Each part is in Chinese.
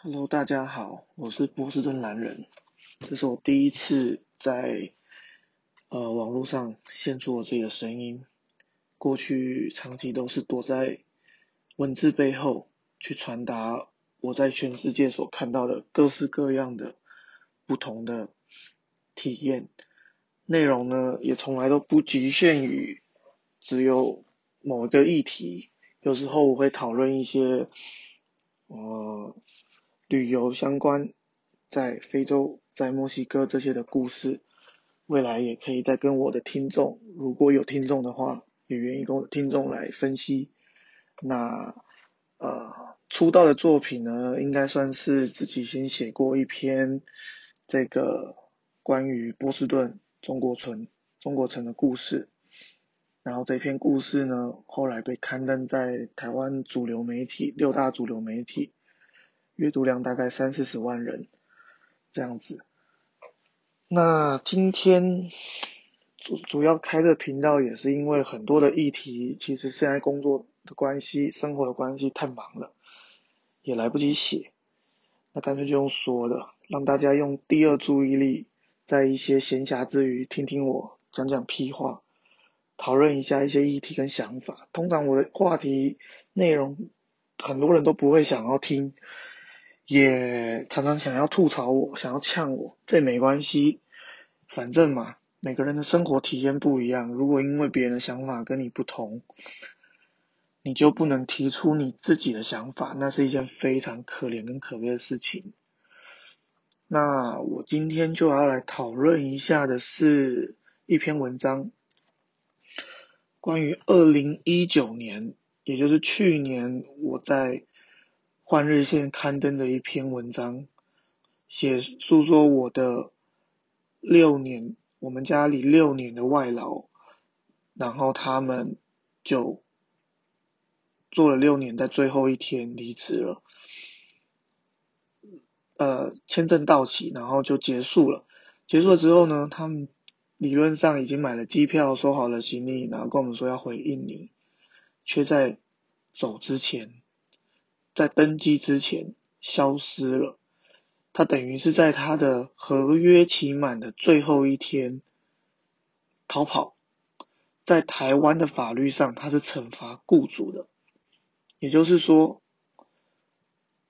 Hello，大家好，我是波士顿蓝人，这是我第一次在呃网络上献出我自己的声音。过去长期都是躲在文字背后去传达我在全世界所看到的各式各样的不同的体验，内容呢也从来都不局限于只有某一个议题，有时候我会讨论一些呃旅游相关，在非洲、在墨西哥这些的故事，未来也可以再跟我的听众，如果有听众的话。也愿意跟我的听众来分析。那呃，出道的作品呢，应该算是自己先写过一篇这个关于波士顿中国村中国城的故事。然后这篇故事呢，后来被刊登在台湾主流媒体六大主流媒体，阅读量大概三四十万人这样子。那今天。主主要开这个频道也是因为很多的议题，其实现在工作的关系、生活的关系太忙了，也来不及写，那干脆就用说的，让大家用第二注意力，在一些闲暇之余听听我讲讲屁话，讨论一下一些议题跟想法。通常我的话题内容很多人都不会想要听，也常常想要吐槽我，想要呛我，这没关系，反正嘛。每个人的生活体验不一样，如果因为别人的想法跟你不同，你就不能提出你自己的想法，那是一件非常可怜跟可悲的事情。那我今天就要来讨论一下的是一篇文章，关于二零一九年，也就是去年我在换日线刊登的一篇文章，写诉说我的六年。我们家里六年的外劳，然后他们就做了六年，在最后一天离职了。呃，签证到期，然后就结束了。结束了之后呢，他们理论上已经买了机票，收好了行李，然后跟我们说要回印尼，却在走之前，在登机之前消失了。他等于是在他的合约期满的最后一天逃跑，在台湾的法律上他是惩罚雇主的，也就是说，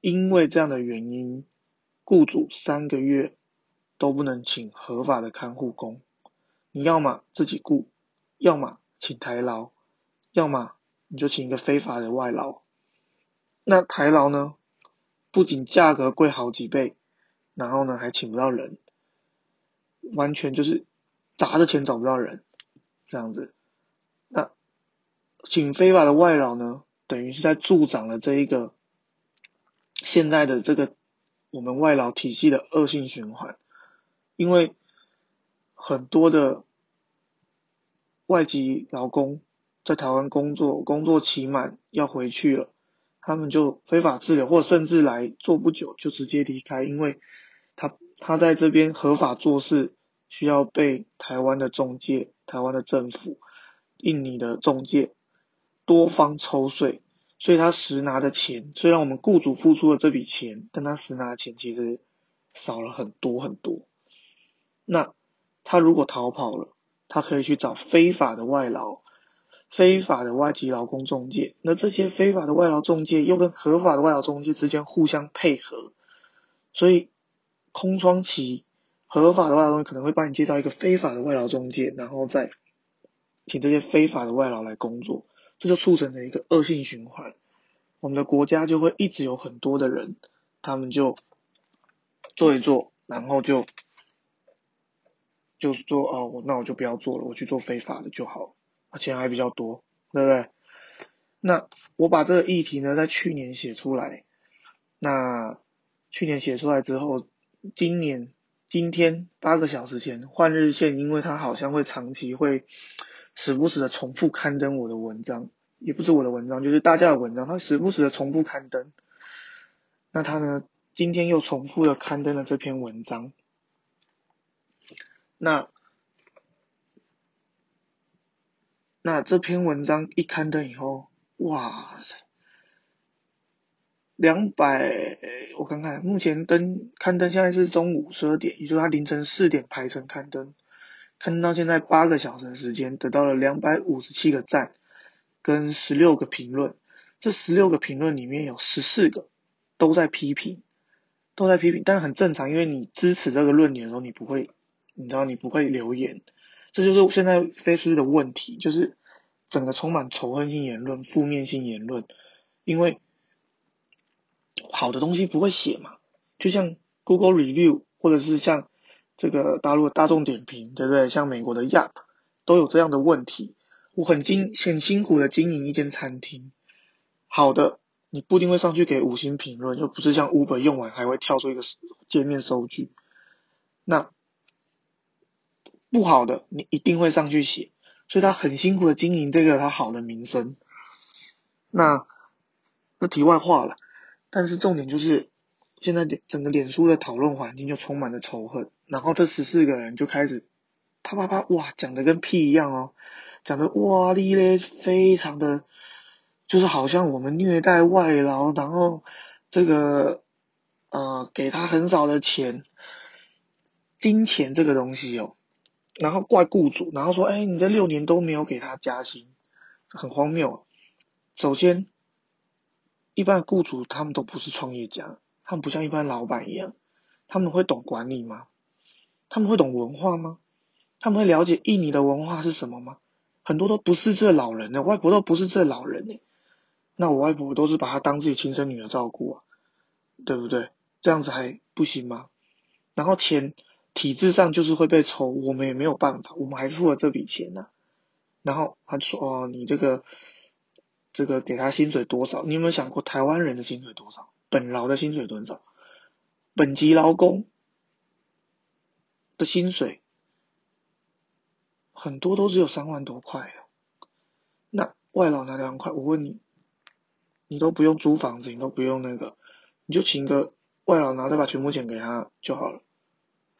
因为这样的原因，雇主三个月都不能请合法的看护工，你要么自己雇，要么请台劳，要么你就请一个非法的外劳，那台劳呢，不仅价格贵好几倍。然后呢，还请不到人，完全就是砸着钱找不到人，这样子。那请非法的外劳呢，等于是在助长了这一个现在的这个我们外劳体系的恶性循环，因为很多的外籍劳工在台湾工作，工作期满要回去了。他们就非法滞留，或甚至来做不久就直接离开，因为他他在这边合法做事，需要被台湾的中介、台湾的政府、印尼的中介多方抽税，所以他实拿的钱，虽然我们雇主付出了这笔钱，但他实拿的钱其实少了很多很多。那他如果逃跑了，他可以去找非法的外劳。非法的外籍劳工中介，那这些非法的外劳中介又跟合法的外劳中介之间互相配合，所以空窗期，合法的外劳中介可能会帮你介绍一个非法的外劳中介，然后再请这些非法的外劳来工作，这就促成了一个恶性循环。我们的国家就会一直有很多的人，他们就做一做，然后就就是说哦，那我就不要做了，我去做非法的就好了。而且还比较多，对不对？那我把这个议题呢，在去年写出来。那去年写出来之后，今年今天八个小时前，换日线，因为它好像会长期会时不时的重复刊登我的文章，也不是我的文章，就是大家的文章，它时不时的重复刊登。那它呢，今天又重复的刊登了这篇文章。那那这篇文章一刊登以后，哇塞，两百，我看看，目前登刊登现在是中午十二点，也就是他凌晨四点排成刊登，刊登到现在八个小时的时间，得到了两百五十七个赞，跟十六个评论。这十六个评论里面有十四个都在批评，都在批评，但很正常，因为你支持这个论点的时候，你不会，你知道你不会留言，这就是现在 Facebook 的问题，就是整个充满仇恨性言论、负面性言论，因为好的东西不会写嘛，就像 Google Review 或者是像这个大陆的大众点评，对不对？像美国的 Yelp 都有这样的问题。我很经很辛苦的经营一间餐厅。好的，你不一定会上去给五星评论，又不是像 Uber 用完还会跳出一个界面收据。那不好的，你一定会上去写，所以他很辛苦的经营这个他好的名声。那那题外话了，但是重点就是现在整个脸书的讨论环境就充满了仇恨，然后这十四个人就开始啪啪啪哇讲的跟屁一样哦，讲的哇哩嘞非常的。就是好像我们虐待外劳，然后这个呃给他很少的钱，金钱这个东西哦，然后怪雇主，然后说哎你这六年都没有给他加薪，很荒谬。首先，一般雇主他们都不是创业家，他们不像一般老板一样，他们会懂管理吗？他们会懂文化吗？他们会了解印尼的文化是什么吗？很多都不是这老人的外婆都不是这老人呢。那我外婆都是把她当自己亲生女儿照顾啊，对不对？这样子还不行吗？然后钱体制上就是会被抽，我们也没有办法，我们还是付了这笔钱呐。然后他说哦，你这个这个给他薪水多少？你有没有想过台湾人的薪水多少？本劳的薪水多少？本级劳工的薪水很多都只有三万多块啊。那外劳拿两万块，我问你？你都不用租房子，你都不用那个，你就请个外劳，然后再把全部钱给他就好了。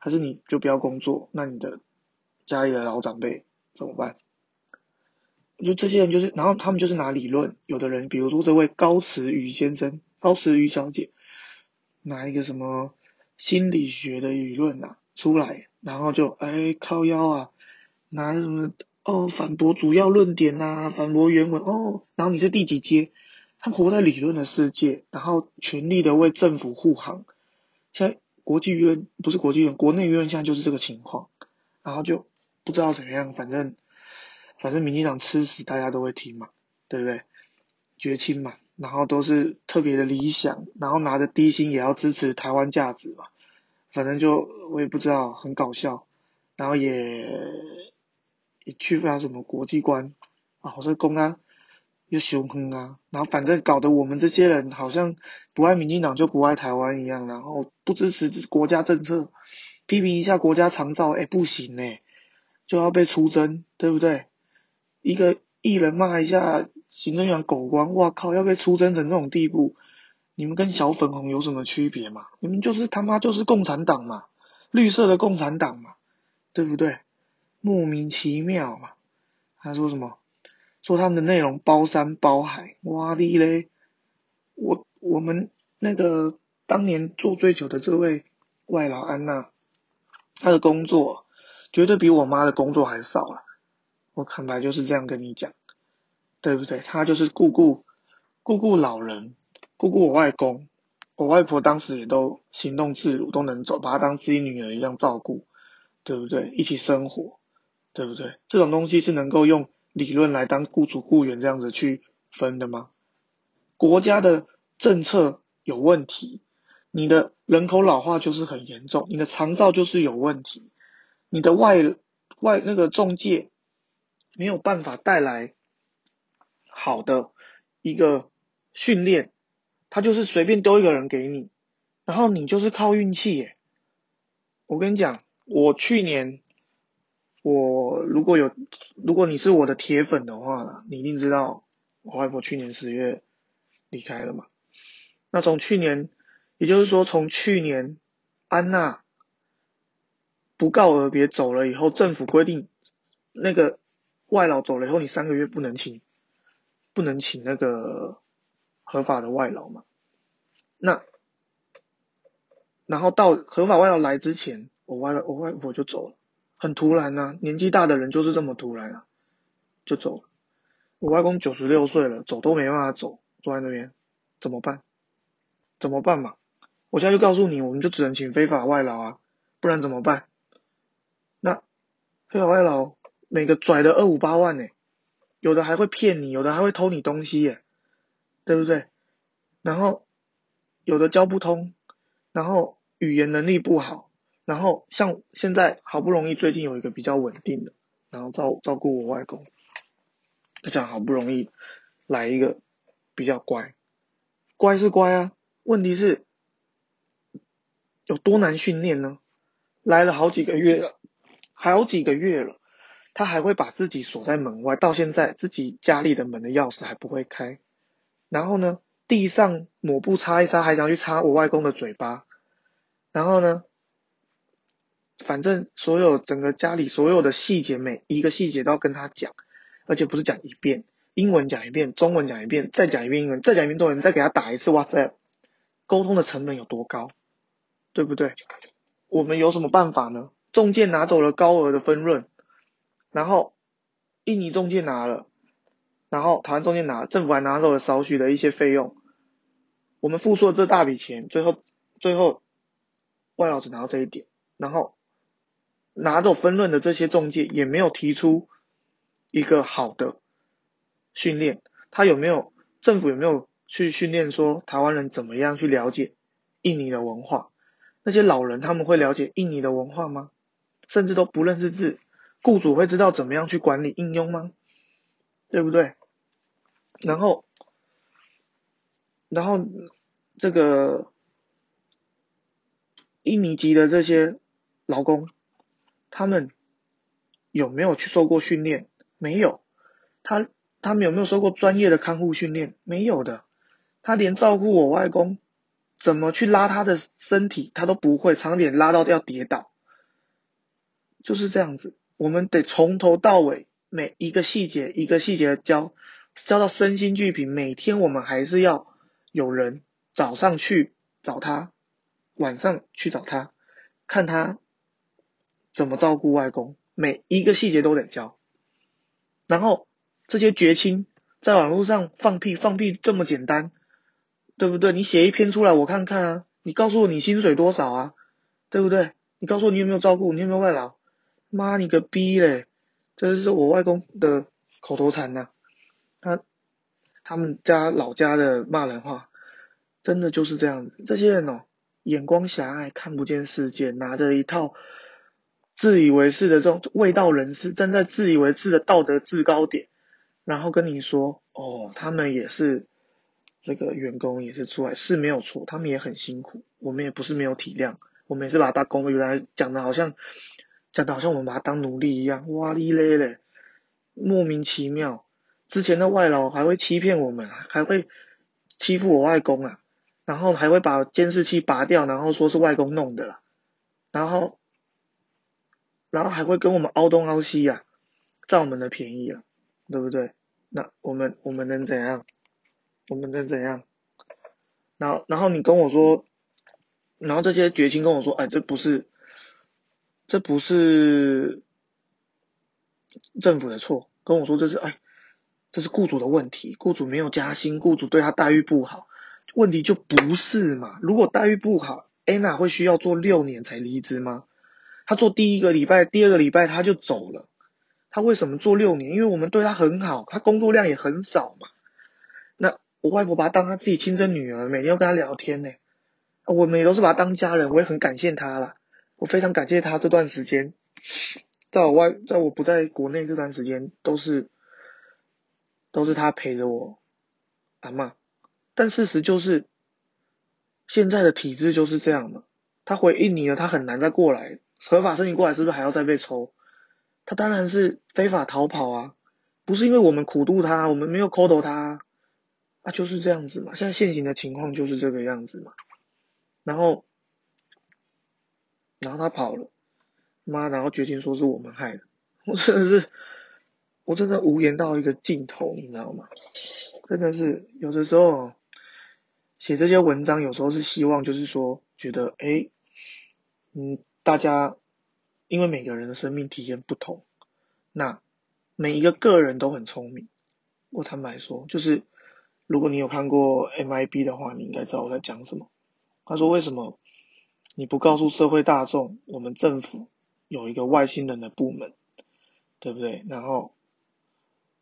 还是你就不要工作，那你的家里的老长辈怎么办？就这些人就是，然后他们就是拿理论，有的人比如说这位高慈宇先生、高慈宇小姐，拿一个什么心理学的理论呐出来，然后就哎靠腰啊，拿什么哦反驳主要论点呐，反驳原文哦，然后你是第几阶？他活在理论的世界，然后全力的为政府护航。现在国际舆论不是国际舆论，国内舆论现在就是这个情况，然后就不知道怎么样，反正反正民进党吃屎大家都会听嘛，对不对？绝亲嘛，然后都是特别的理想，然后拿着低薪也要支持台湾价值嘛，反正就我也不知道，很搞笑，然后也也去不了什么国际观啊，我说公安。又凶狠啊，然后反正搞得我们这些人好像不爱民进党就不爱台湾一样，然后不支持国家政策，批评一下国家长照，哎不行哎，就要被出征，对不对？一个艺人骂一下行政院狗官，哇靠，要被出征成这种地步，你们跟小粉红有什么区别嘛？你们就是他妈就是共产党嘛，绿色的共产党嘛，对不对？莫名其妙嘛，他说什么？说他们的内容包山包海，哇哩嘞！我我们那个当年做最久的这位外劳安娜，她的工作绝对比我妈的工作还少了。我坦白就是这样跟你讲，对不对？她就是顾顾顾顾老人，顾顾我外公，我外婆当时也都行动自如，都能走，把她当自己女儿一样照顾，对不对？一起生活，对不对？这种东西是能够用。理论来当雇主雇员这样子去分的吗？国家的政策有问题，你的人口老化就是很严重，你的长照就是有问题，你的外外那个中介没有办法带来好的一个训练，他就是随便丢一个人给你，然后你就是靠运气耶。我跟你讲，我去年。我如果有，如果你是我的铁粉的话，你一定知道我外婆去年十月离开了嘛。那从去年，也就是说从去年安娜不告而别走了以后，政府规定那个外劳走了以后，你三个月不能请，不能请那个合法的外劳嘛。那然后到合法外劳来之前，我外我外婆就走了，很突然呐、年纪大的人就是这么突然啊，就走了。我外公九十六岁了，走都没办法走，坐在那边怎么办？怎么办嘛？我现在就告诉你，我们就只能请非法外劳啊，不然怎么办？那非法外劳每个拽的二五八万呢、有的还会骗你，有的还会偷你东西耶、对不对？然后有的教不通，然后语言能力不好，然后像现在好不容易最近有一个比较稳定的，然后照照顾我外公，就讲好不容易来一个比较乖，乖是乖啊，问题是有多难训练呢？来了好几个月了，好几个月了，他还会把自己锁在门外，到现在自己家里的门的钥匙还不会开。然后呢，地上抹布擦一擦，还想去擦我外公的嘴巴。然后呢，反正所有整个家里所有的细节，每一个细节都要跟他讲，而且不是讲一遍，英文讲一遍，中文讲一遍，再讲一遍英文，再讲一遍中文，再给他打一次 WhatsApp，沟通的成本有多高，对不对？我们有什么办法呢？中介拿走了高额的分润，然后印尼中介拿了，然后台湾中介拿，政府还拿走了少许的一些费用，我们付出了这大笔钱，最后最后外劳只拿到这一点，然后拿走分论的这些中介也没有提出一个好的训练，他有没有政府有没有去训练说台湾人怎么样去了解印尼的文化？那些老人他们会了解印尼的文化吗？甚至都不认识字，雇主会知道怎么样去管理应用吗？对不对？然后，然后这个印尼籍的这些劳工，他们有没有去受过训练？没有。他他们有没有受过专业的看护训练？没有的。他连照顾我外公，怎么去拉他的身体，他都不会，常点拉到要跌倒，就是这样子。我们得从头到尾每一个细节一个细节的教，教到身心俱疲。每天我们还是要有人早上去找他，晚上去找他，看他怎么照顾外公，每一个细节都得教。然后这些绝亲在网络上放屁，放屁这么简单。对不对？你写一篇出来我看看啊，你告诉我你薪水多少啊，对不对？你告诉我你有没有照顾，你有没有外劳？妈你个逼嘞！这是我外公的口头禅呐、他他们家老家的骂人话，真的就是这样子。这些人哦，眼光狭隘，看不见世界，拿着一套自以为是的这种卫道人士，站在自以为是的道德制高点，然后跟你说哦，他们也是。这个员工也是出来是没有错，他们也很辛苦，我们也不是没有体谅，我们也是把他当工，原来讲的好像讲的好像我们把他当奴隶一样，哇哩嘞嘞，莫名其妙。之前的外劳还会欺骗我们，还会欺负我外公啊，然后还会把监视器拔掉，然后说是外公弄的啦，然后然后还会跟我们凹东凹西啊，占我们的便宜啊，对不对？那我们我们能怎样？我们能怎样？然后，然后你跟我说，然后这些绝情跟我说，哎，这不是，这不是政府的错，跟我说这是，哎，这是雇主的问题，雇主没有加薪，雇主对他待遇不好，问题就不是嘛？如果待遇不好，Anna 会需要做六年才离职吗？他做第一个礼拜、第二个礼拜他就走了，他为什么做六年？因为我们对他很好，他工作量也很少嘛。那我外婆把他当她自己亲生女儿，每天要跟他聊天呢。我们也都是把他当家人，我也很感谢他啦。我非常感谢他这段时间，在我外，在我不在国内这段时间，都是都是他陪着我阿嬷。但事实就是，现在的体制就是这样嘛。他回印尼了，他很难再过来，合法申请过来是不是还要再被抽？他当然是非法逃跑啊，不是因为我们苦度他，我们没有抠头他。啊，就是这样子嘛，现在现行的情况就是这个样子嘛。然后，然后他跑了，妈，然后决定说是我们害的，我真的是，我真的无言到一个尽头，你知道吗？真的是有的时候写这些文章有时候是希望就是说，觉得哎，嗯，大家因为每个人的生命体验不同，那每一个个人都很聪明。我坦白说，就是如果你有看过 MIB 的话，你应该知道我在讲什么。他说为什么你不告诉社会大众，我们政府有一个外星人的部门，对不对？然后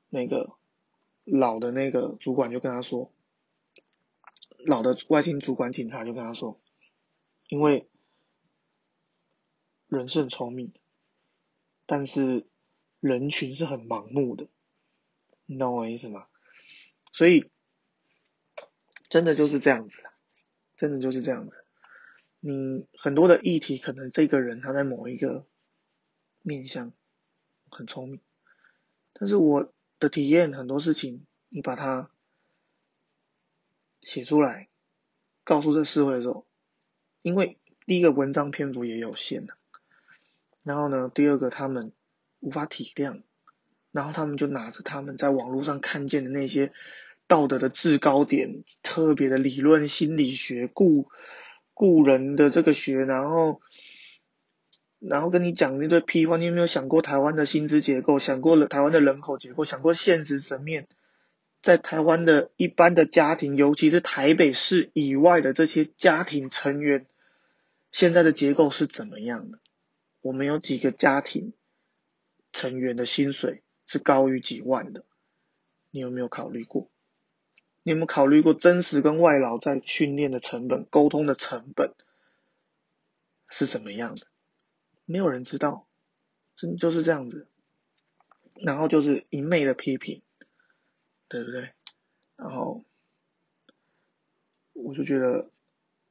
那个老的那个主管就跟他说，老的外星主管警察就跟他说，因为人是很聪明，但是人群是很盲目的。你懂我意思吗？所以真的就是这样子，真的就是这样子。你很多的议题，可能这个人他在某一个面向很聪明，但是我的体验很多事情，你把它写出来，告诉这社会的时候，因为第一个文章篇幅也有限的，然后呢，第二个他们无法体谅。然后他们就拿着他们在网络上看见的那些道德的制高点、特别的理论、心理学、故故人的这个学，然后然后跟你讲那堆屁话。你有没有想过台湾的薪资结构？想过了台湾的人口结构？想过现实层面，在台湾的一般的家庭，尤其是台北市以外的这些家庭成员，现在的结构是怎么样的？我们有几个家庭成员的薪水？是高于几万的，你有没有考虑过？你有没有考虑过真实跟外劳在训练的成本、沟通的成本是怎么样的？没有人知道，真就是这样子。然后就是一昧的批评，对不对？然后我就觉得，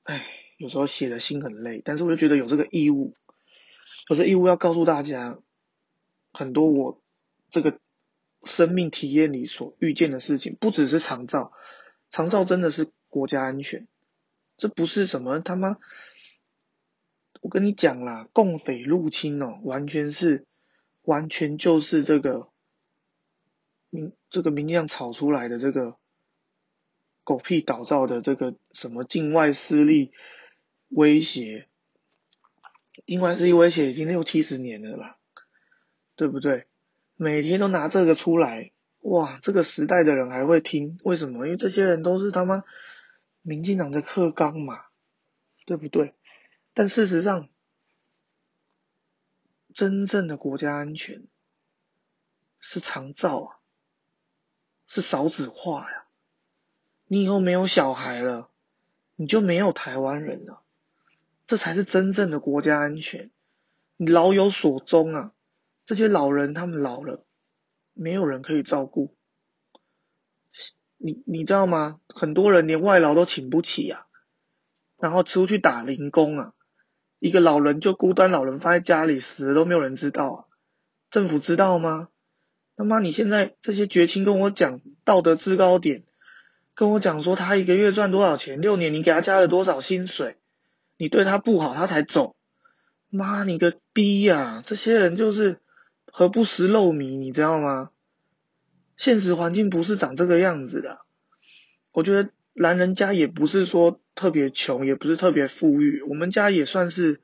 哎，有时候写的心很累，但是我就觉得有这个义务，有这义务要告诉大家很多我。这个生命体验里所遇见的事情，不只是长照，长照真的是国家安全，这不是什么他妈，我跟你讲啦，共匪入侵哦，完全是，完全就是这个民这个民将炒出来的这个狗屁倒灶的这个什么境外势力威胁，境外势力威胁已经六七十年了啦，对不对？每天都拿这个出来，哇！这个时代的人还会听？为什么？因为这些人都是他妈民进党的克刚嘛，对不对？但事实上，真正的国家安全是长照啊，是少子化呀。你以后没有小孩了，你就没有台湾人了，这才是真正的国家安全。你老有所终啊！这些老人他们老了，没有人可以照顾。你你知道吗？很多人连外劳都请不起啊，然后出去打零工啊。一个老人就孤单老人放在家里死了都没有人知道啊。政府知道吗？他妈你现在这些绝亲跟我讲道德制高点，跟我讲说他一个月赚多少钱，六年你给他加了多少薪水，你对他不好他才走。妈你个逼呀！这些人就是。何不食肉糜，你知道吗？现实环境不是长这个样子的。我觉得男人家也不是说特别穷，也不是特别富裕，我们家也算是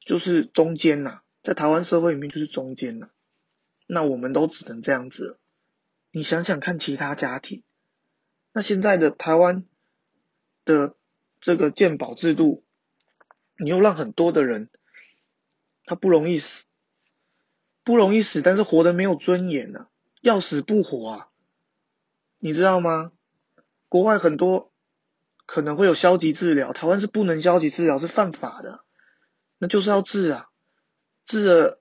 就是中间呐，在台湾社会里面就是中间呐。那我们都只能这样子了。你想想看，其他家庭，那现在的台湾的这个健保制度，你又让很多的人他不容易死。不容易死，但是活得没有尊严呢，要死不活啊，你知道吗？国外很多可能会有消极治疗，台湾是不能消极治疗，是犯法的，那就是要治啊，治了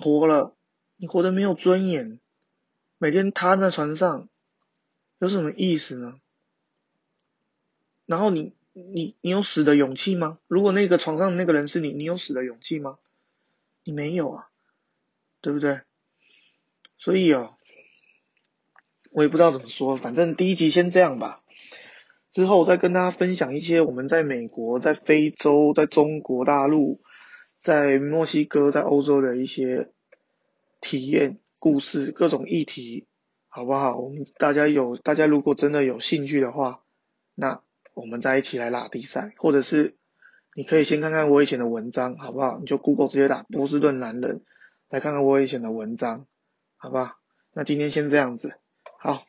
活了，你活得没有尊严，每天瘫在床上，有什么意思呢？然后你你你有死的勇气吗？如果那个床上那个人是你，你有死的勇气吗？你没有啊。对不对？所以哦，我也不知道怎么说，反正第一集先这样吧。之后再跟大家分享一些我们在美国、在非洲、在中国大陆、在墨西哥、在欧洲的一些体验故事、各种议题，好不好？我们大家有，大家如果真的有兴趣的话，那我们再一起来拉低赛，或者是你可以先看看我以前的文章，好不好？你就 Google 直接打波士顿男人，来看看我以前的文章，好不好？那今天先这样子，好。